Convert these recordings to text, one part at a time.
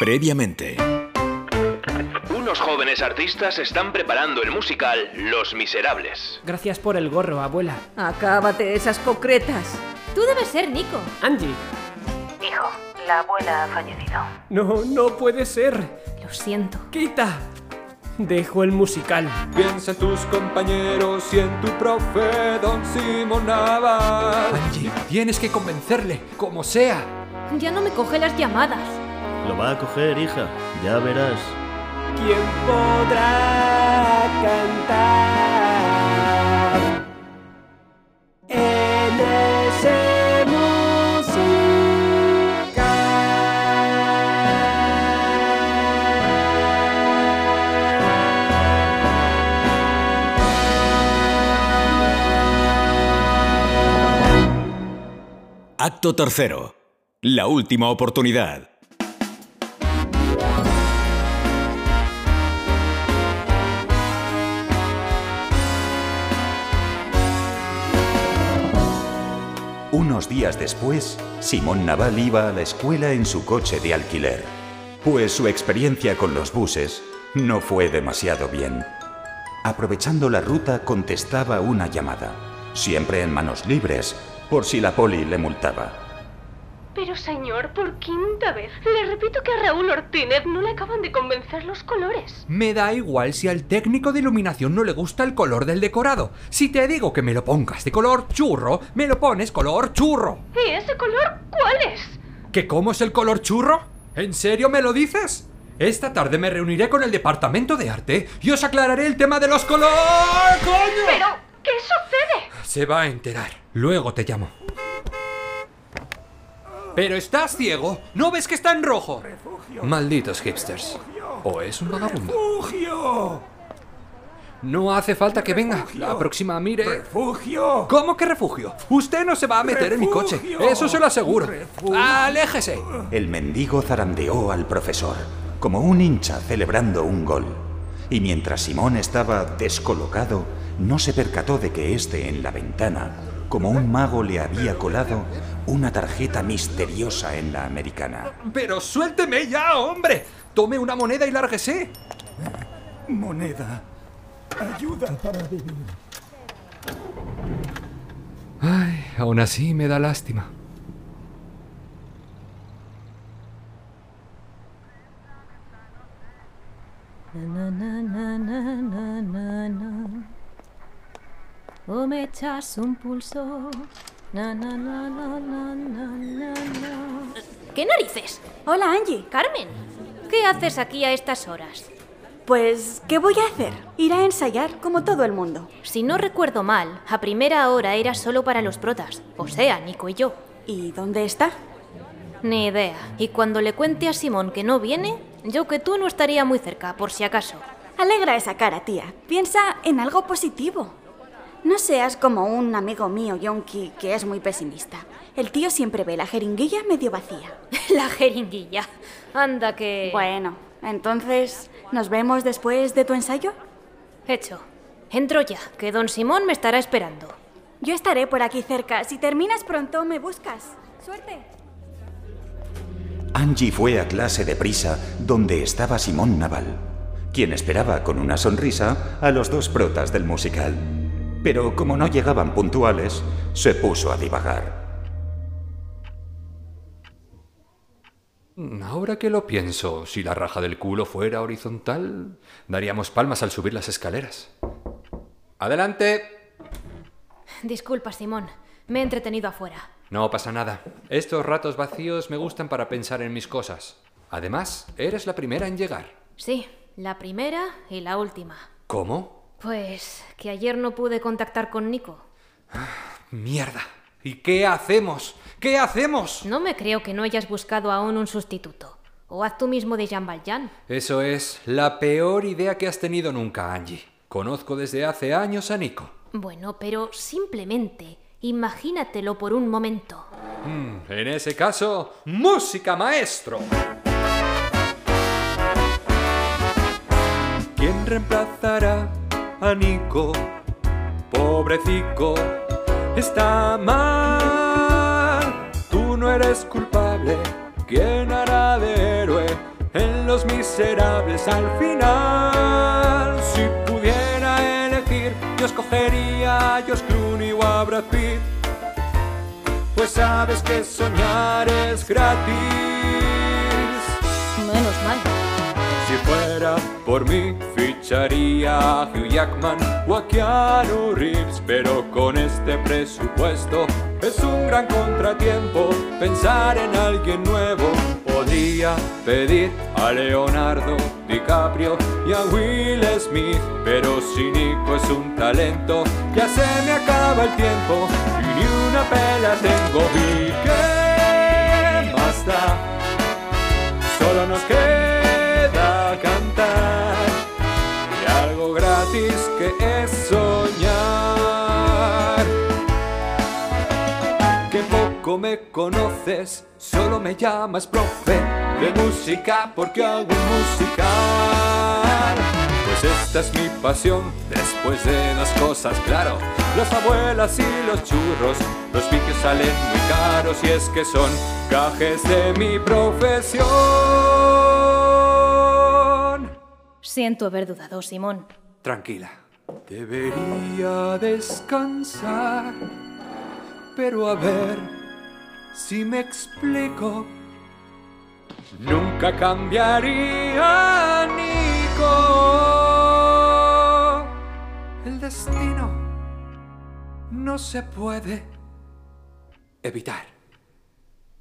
Previamente. Unos jóvenes artistas están preparando el musical Los Miserables. Gracias por el gorro, abuela. Acábate esas concretas. Tú debes ser Nico. Angie. Hijo, la abuela ha fallecido. No, no puede ser. Lo siento. Quita. Dejo el musical. Piensa en tus compañeros y en tu profe, Don Simón Naval. Angie, tienes que convencerle, como sea. Ya no me coge las llamadas. Lo va a coger, hija. Ya verás. ¿Quién podrá cantar en ese Acto tercero. La última oportunidad. Días después, Simón Naval iba a la escuela en su coche de alquiler, pues su experiencia con los buses no fue demasiado bien. Aprovechando la ruta contestaba una llamada, siempre en manos libres, por si la poli le multaba. Pero señor, por quinta vez, le repito que a Raúl Ortínez no le acaban de convencer los colores. Me da igual si al técnico de iluminación no le gusta el color del decorado. Si te digo que me lo pongas de color churro, me lo pones color churro. ¿Y ese color cuál es? ¿Que cómo es el color churro? ¿En serio me lo dices? Esta tarde me reuniré con el departamento de arte y os aclararé el tema de los colores. ¡Coño! ¿Pero qué sucede? Se va a enterar. Luego te llamo. Pero estás ciego. ¿No ves que está en rojo? Malditos hipsters. ¿O es un vagabundo? ¡Refugio! No hace falta que venga. La próxima mire. ¡Refugio! ¿Cómo que refugio? Usted no se va a meter en mi coche. Eso se lo aseguro. ¡Refugio! ¡Aléjese! El mendigo zarandeó al profesor, como un hincha celebrando un gol. Y mientras Simón estaba descolocado, no se percató de que éste en la ventana, como un mago le había colado una tarjeta misteriosa en la americana. Pero suélteme ya, hombre. Tome una moneda y lárguese. Moneda. Ayuda para vivir. Ay, aún así me da lástima. Na, na, na, na, na, na, na. O me echas un pulso. Na, na, na, na, na, na, na, na. ¿Qué narices? Hola, Angie. Carmen, ¿qué haces aquí a estas horas? Pues, ¿qué voy a hacer? Ir a ensayar como todo el mundo. Si no recuerdo mal, a primera hora era solo para los protas, o sea, Nico y yo. ¿Y dónde está? Ni idea. Y cuando le cuente a Simón que no viene, yo que tú no estaría muy cerca, por si acaso. Alegra esa cara, tía. Piensa en algo positivo. No seas como un amigo mío, Yonki, que es muy pesimista. El tío siempre ve la jeringuilla medio vacía. La jeringuilla. Anda que... Bueno, entonces, ¿nos vemos después de tu ensayo? Hecho. Entro ya, que don Simón me estará esperando. Yo estaré por aquí cerca. Si terminas pronto, me buscas. Suerte. Angie fue a clase de prisa donde estaba Simón Naval, quien esperaba con una sonrisa a los dos protas del musical. Pero como no llegaban puntuales, se puso a divagar. Ahora que lo pienso, si la raja del culo fuera horizontal, daríamos palmas al subir las escaleras. ¡Adelante! Disculpa, Simón. Me he entretenido afuera. No pasa nada. Estos ratos vacíos me gustan para pensar en mis cosas. Además, eres la primera en llegar. Sí, la primera y la última. ¿Cómo? Pues que ayer no pude contactar con Nico. Mierda. ¿Y qué hacemos? ¿Qué hacemos? No me creo que no hayas buscado aún un sustituto. O haz tú mismo de Jean Valjean. Eso es la peor idea que has tenido nunca, Angie. Conozco desde hace años a Nico. Bueno, pero simplemente imagínatelo por un momento. Mm, en ese caso, música maestro. ¿Quién reemplazará a Nico? Pobrecico, está mal. Tú no eres culpable. ¿Quién hará de héroe los miserables al final. Si pudiera elegir, yo escogería a George Clooney o a Brad Pitt. Pues sabes que soñar es gratis. Menos mal. Fuera por mí, ficharía a Hugh Jackman o a Keanu Reeves, pero con este presupuesto es un gran contratiempo pensar en alguien nuevo. Podría pedir a Leonardo DiCaprio y a Will Smith, pero si Nico es un talento, ya se me acaba el tiempo y ni una pela tengo. ¿Y qué más da? Solo nos queda Me conoces, solo me llamas profe de música porque hago un musical. Pues esta es mi pasión, después de dos cosas, claro. Las abuelas y los churros, los vídeos salen muy caros y es que son gajes de mi profesión. Siento haber dudado, Simón. Tranquila. Debería descansar, pero a ver si me explico. Nunca cambiaría Nico. El destino no se puede evitar.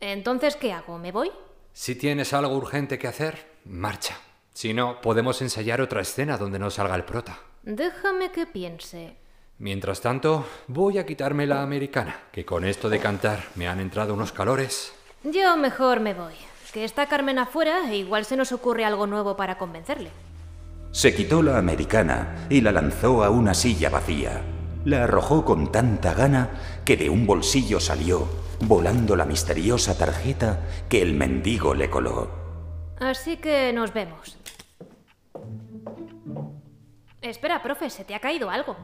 Entonces, ¿qué hago? ¿Me voy? Si tienes algo urgente que hacer, marcha. Si no, podemos ensayar otra escena donde no salga el prota. Déjame que piense. Mientras tanto, voy a quitarme la americana, que con esto de cantar me han entrado unos calores. Yo mejor me voy. Que está Carmen afuera e igual se nos ocurre algo nuevo para convencerle. Se quitó la americana y la lanzó a una silla vacía. La arrojó con tanta gana que de un bolsillo salió, volando la misteriosa tarjeta que el mendigo le coló. Así que nos vemos. Espera, profe, se te ha caído algo.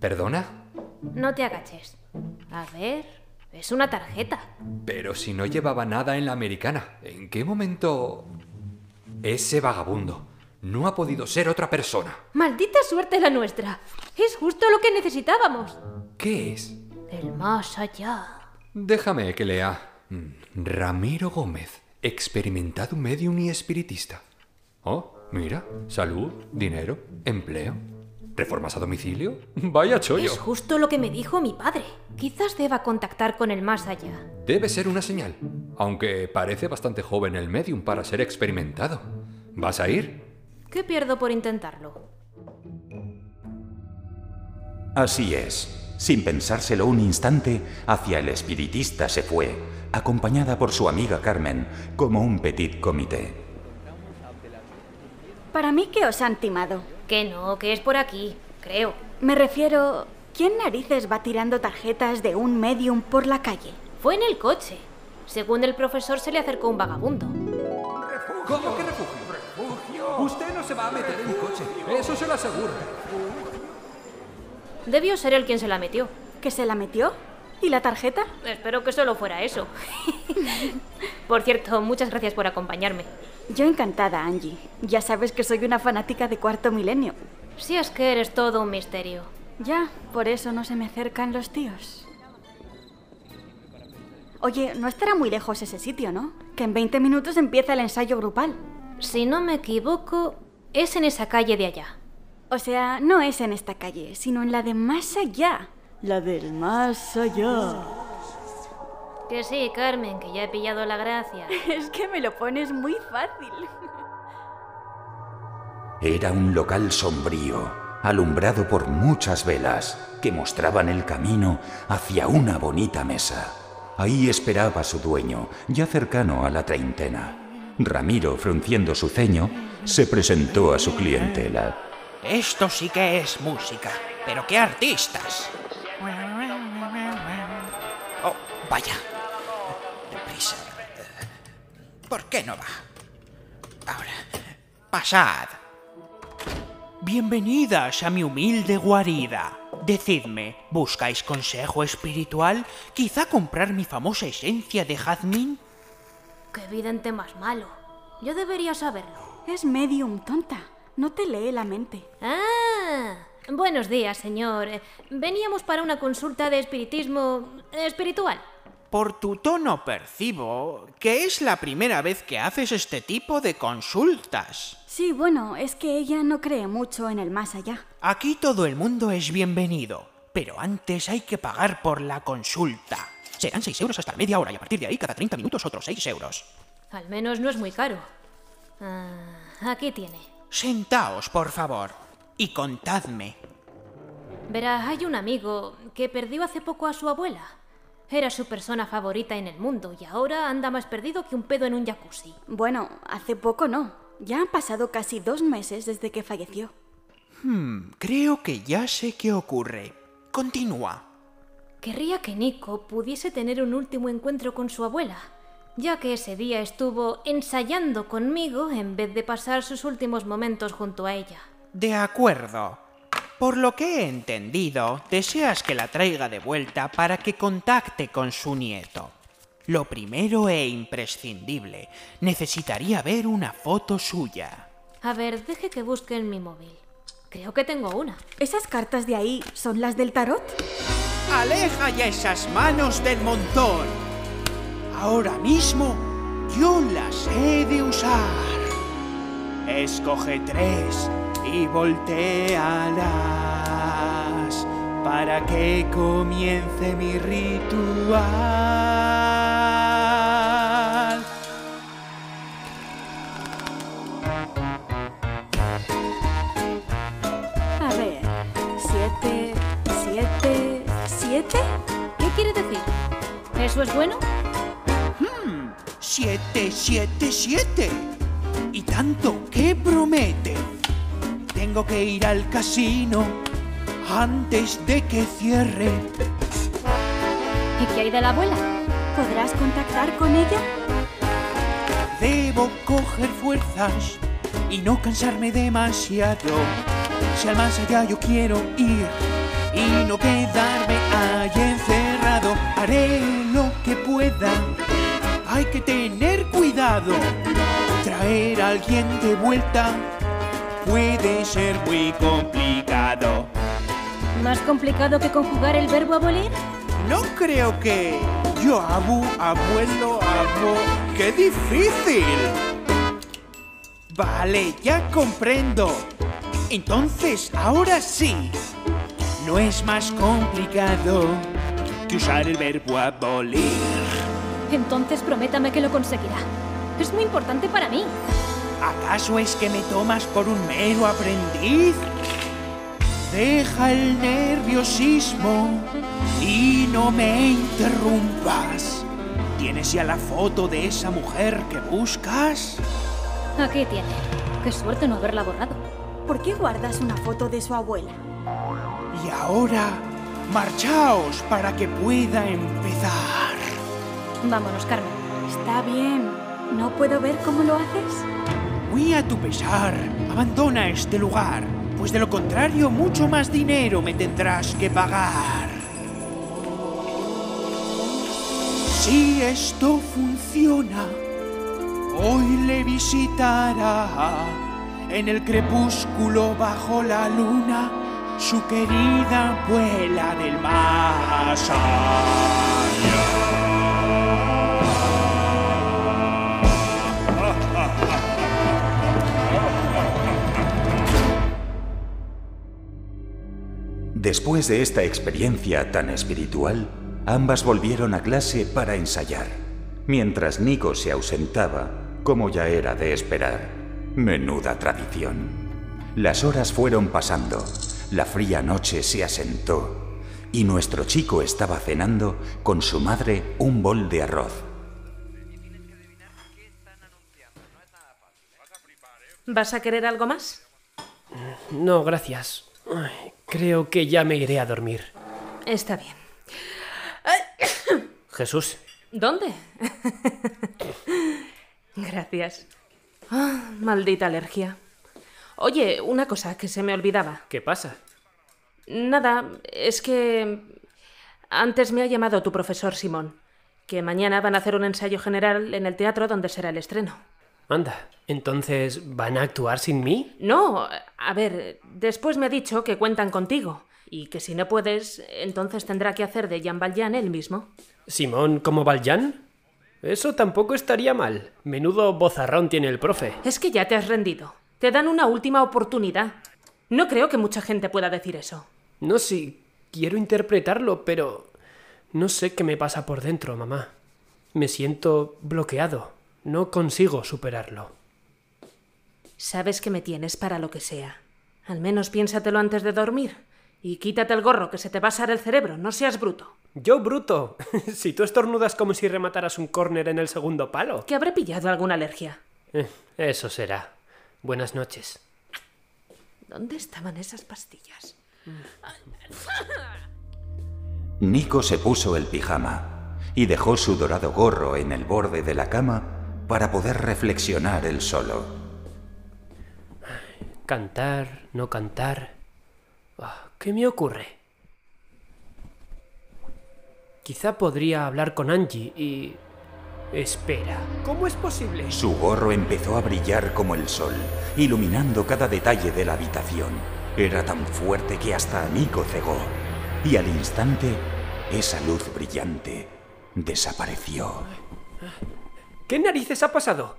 ¿Perdona? No te agaches. A ver, es una tarjeta. Pero si no llevaba nada en la americana, ¿en qué momento... Ese vagabundo no ha podido ser otra persona? Maldita suerte la nuestra. Es justo lo que necesitábamos. ¿Qué es? El más allá. Déjame que lea. Mm, Ramiro Gómez, experimentado medium y espiritista. Oh, mira, salud, dinero, empleo, reformas a domicilio. Vaya chollo. Es justo lo que me dijo mi padre. Quizás deba contactar con el más allá. Debe ser una señal, aunque parece bastante joven el medium para ser experimentado. ¿Vas a ir? ¿Qué pierdo por intentarlo? Así es. Sin pensárselo un instante, hacia el espiritista se fue, acompañada por su amiga Carmen, como un petit comité. Para mí que os han timado. Que no, que es por aquí, creo. Me refiero... ¿Quién narices va tirando tarjetas de un medium por la calle? Fue en el coche. Según el profesor se le acercó un vagabundo. ¿Cómo que refugio? Usted no se va a meter en mi coche, eso se lo aseguro. Debió ser él quien se la metió. ¿Que se la metió? ¿Y la tarjeta? Espero que solo fuera eso. por cierto, muchas gracias por acompañarme. Yo encantada, Angie. Ya sabes que soy una fanática de cuarto milenio. Si es que eres todo un misterio. Ya, por eso no se me acercan los tíos. Oye, no estará muy lejos ese sitio, ¿no? Que en 20 minutos empieza el ensayo grupal. Si no me equivoco, es en esa calle de allá. O sea, no es en esta calle, sino en la de más allá. La del más allá. Que sí, Carmen, que ya he pillado la gracia. es que me lo pones muy fácil. Era un local sombrío, alumbrado por muchas velas que mostraban el camino hacia una bonita mesa. Ahí esperaba su dueño, ya cercano a la treintena. Ramiro, frunciendo su ceño, se presentó a su clientela. Esto sí que es música, pero qué artistas. Oh, vaya. Qué no va? Ahora, pasad. Bienvenidas a mi humilde guarida. Decidme, ¿buscáis consejo espiritual? ¿Quizá comprar mi famosa esencia de jazmín? Qué vidente más malo. Yo debería saberlo. Es medium, tonta. No te lee la mente. Ah, buenos días, señor. Eh, Veníamos para una consulta de espiritismo espiritual. Por tu tono percibo que es la primera vez que haces este tipo de consultas. Sí, bueno, es que ella no cree mucho en el más allá. Aquí todo el mundo es bienvenido, pero antes hay que pagar por la consulta. Serán 6 euros hasta la media hora y a partir de ahí cada 30 minutos otros 6 euros. Al menos no es muy caro. Ah, aquí tiene. Sentaos, por favor, y contadme. Verá, hay un amigo que perdió hace poco a su abuela. Era su persona favorita en el mundo y ahora anda más perdido que un pedo en un jacuzzi. Bueno, hace poco no. Ya han pasado casi dos meses desde que falleció. Hmm, creo que ya sé qué ocurre. Continúa. Querría que Nico pudiese tener un último encuentro con su abuela, ya que ese día estuvo ensayando conmigo en vez de pasar sus últimos momentos junto a ella. De acuerdo. Por lo que he entendido, deseas que la traiga de vuelta para que contacte con su nieto. Lo primero e imprescindible, necesitaría ver una foto suya. A ver, deje que busque en mi móvil. Creo que tengo una. ¿Esas cartas de ahí son las del tarot? Aleja ya esas manos del montón. Ahora mismo yo las he de usar. Escoge tres y voltealas para que comience mi ritual. A ver, siete, siete, siete. ¿Qué quiere decir? ¿Eso es bueno? Hmm, siete, siete, siete. Y tanto promete. Tengo que ir al casino antes de que cierre. ¿Y qué hay de la abuela? ¿Podrás contactar con ella? Debo coger fuerzas y no cansarme demasiado. Si al más allá yo quiero ir y no quedarme ahí encerrado, haré lo que pueda. Hay que tener cuidado. Traer a alguien de vuelta puede ser muy complicado. ¿Más complicado que conjugar el verbo abolir? No creo que yo abu, abuelo, abo. ¡Qué difícil! Vale, ya comprendo. Entonces, ahora sí. No es más complicado que usar el verbo abolir. Entonces prométame que lo conseguirá. Es muy importante para mí. ¿Acaso es que me tomas por un mero aprendiz? Deja el nerviosismo y no me interrumpas. ¿Tienes ya la foto de esa mujer que buscas? Aquí tiene. Qué suerte no haberla borrado. ¿Por qué guardas una foto de su abuela? Y ahora, marchaos para que pueda empezar. Vámonos, Carmen. Está bien. ¿No puedo ver cómo lo haces? Muy a tu pesar, abandona este lugar, pues de lo contrario mucho más dinero me tendrás que pagar. Si esto funciona, hoy le visitará en el crepúsculo bajo la luna su querida abuela del más. Después de esta experiencia tan espiritual, ambas volvieron a clase para ensayar, mientras Nico se ausentaba, como ya era de esperar. Menuda tradición. Las horas fueron pasando, la fría noche se asentó, y nuestro chico estaba cenando con su madre un bol de arroz. ¿Vas a querer algo más? No, gracias. Ay, creo que ya me iré a dormir. Está bien. Jesús, ¿Dónde? Gracias. Ah, maldita alergia. Oye, una cosa que se me olvidaba. ¿qué pasa? Nada, es que antes me ha llamado tu profesor Simón, que mañana van a hacer un ensayo general en el teatro donde será el estreno. Anda, entonces, ¿van a actuar sin mí? No, a ver, después me ha dicho que cuentan contigo. Y que si no puedes, entonces tendrá que hacer de Jean Valjean él mismo. ¿Simón como Valjean? Eso tampoco estaría mal. Menudo bozarrón tiene el profe. Es que ya te has rendido. Te dan una última oportunidad. No creo que mucha gente pueda decir eso. No, sí, quiero interpretarlo, pero no sé qué me pasa por dentro, mamá. Me siento bloqueado. No consigo superarlo. Sabes que me tienes para lo que sea. Al menos piénsatelo antes de dormir. Y quítate el gorro, que se te va a asar el cerebro. No seas bruto. Yo bruto. si tú estornudas como si remataras un córner en el segundo palo. Que habré pillado alguna alergia. Eh, eso será. Buenas noches. ¿Dónde estaban esas pastillas? Nico se puso el pijama y dejó su dorado gorro en el borde de la cama para poder reflexionar él solo. Cantar, no cantar. Ah, ¿Qué me ocurre? Quizá podría hablar con Angie y... Espera, ¿cómo es posible? Su gorro empezó a brillar como el sol, iluminando cada detalle de la habitación. Era tan fuerte que hasta a Nico cegó. Y al instante, esa luz brillante desapareció. ¿Qué narices ha pasado?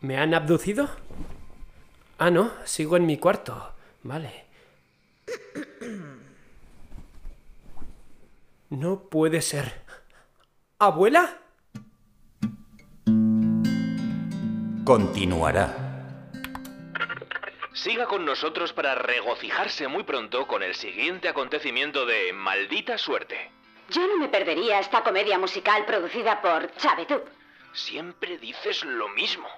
¿Me han abducido? Ah, no, sigo en mi cuarto. Vale. No puede ser. ¿Abuela? Continuará. Siga con nosotros para regocijarse muy pronto con el siguiente acontecimiento de Maldita Suerte. Yo no me perdería esta comedia musical producida por Chavetub. Siempre dices lo mismo.